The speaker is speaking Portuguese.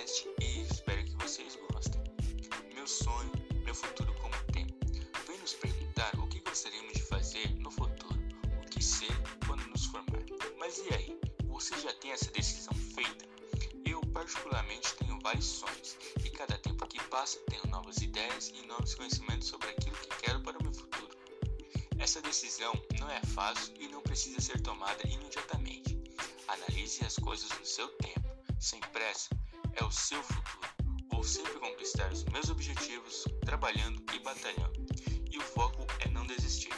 podcast e espero que vocês gostem. Meu sonho, meu futuro como tem. Vem nos perguntar o que gostaríamos de fazer no futuro, o que ser quando nos formar. Mas e aí? Você já tem essa decisão feita? Eu, particularmente, tenho vários sonhos e cada tempo que passa tenho novas ideias e novos conhecimentos sobre aquilo que quero para o meu futuro. Essa decisão não é fácil e não precisa ser tomada imediatamente. Analise as coisas no seu tempo sem pressa, é o seu futuro. Vou sempre conquistar os meus objetivos, trabalhando e batalhando. E o foco é não desistir.